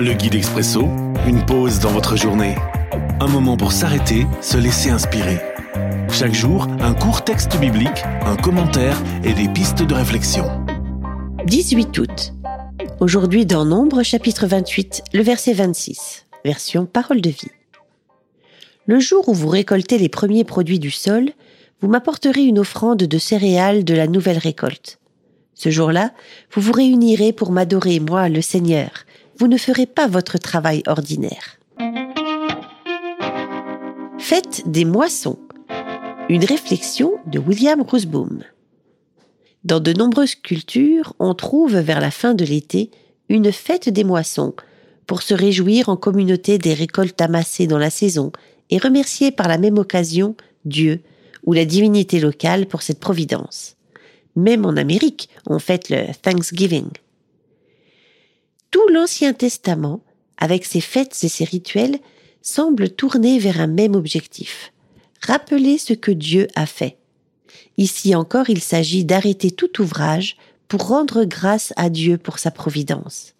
Le guide expresso, une pause dans votre journée. Un moment pour s'arrêter, se laisser inspirer. Chaque jour, un court texte biblique, un commentaire et des pistes de réflexion. 18 août. Aujourd'hui dans Nombre chapitre 28, le verset 26, version Parole de vie. Le jour où vous récoltez les premiers produits du sol, vous m'apporterez une offrande de céréales de la nouvelle récolte. Ce jour-là, vous vous réunirez pour m'adorer, moi, le Seigneur. Vous ne ferez pas votre travail ordinaire. Faites des moissons. Une réflexion de William Roosboom. Dans de nombreuses cultures, on trouve vers la fin de l'été une fête des moissons pour se réjouir en communauté des récoltes amassées dans la saison et remercier par la même occasion Dieu ou la divinité locale pour cette providence. Même en Amérique, on fête le Thanksgiving. Tout l'Ancien Testament, avec ses fêtes et ses rituels, semble tourner vers un même objectif. Rappeler ce que Dieu a fait. Ici encore, il s'agit d'arrêter tout ouvrage pour rendre grâce à Dieu pour sa providence.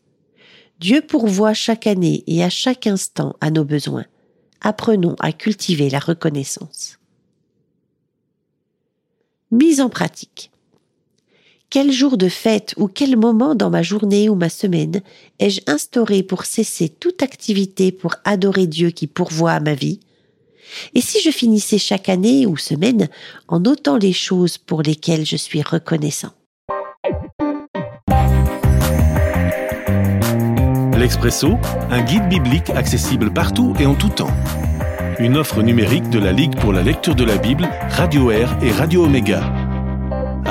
Dieu pourvoit chaque année et à chaque instant à nos besoins. Apprenons à cultiver la reconnaissance. Mise en pratique. Quel jour de fête ou quel moment dans ma journée ou ma semaine ai-je instauré pour cesser toute activité pour adorer Dieu qui pourvoit à ma vie? Et si je finissais chaque année ou semaine en notant les choses pour lesquelles je suis reconnaissant? L'Expresso, un guide biblique accessible partout et en tout temps. Une offre numérique de la Ligue pour la lecture de la Bible, Radio Air et Radio Omega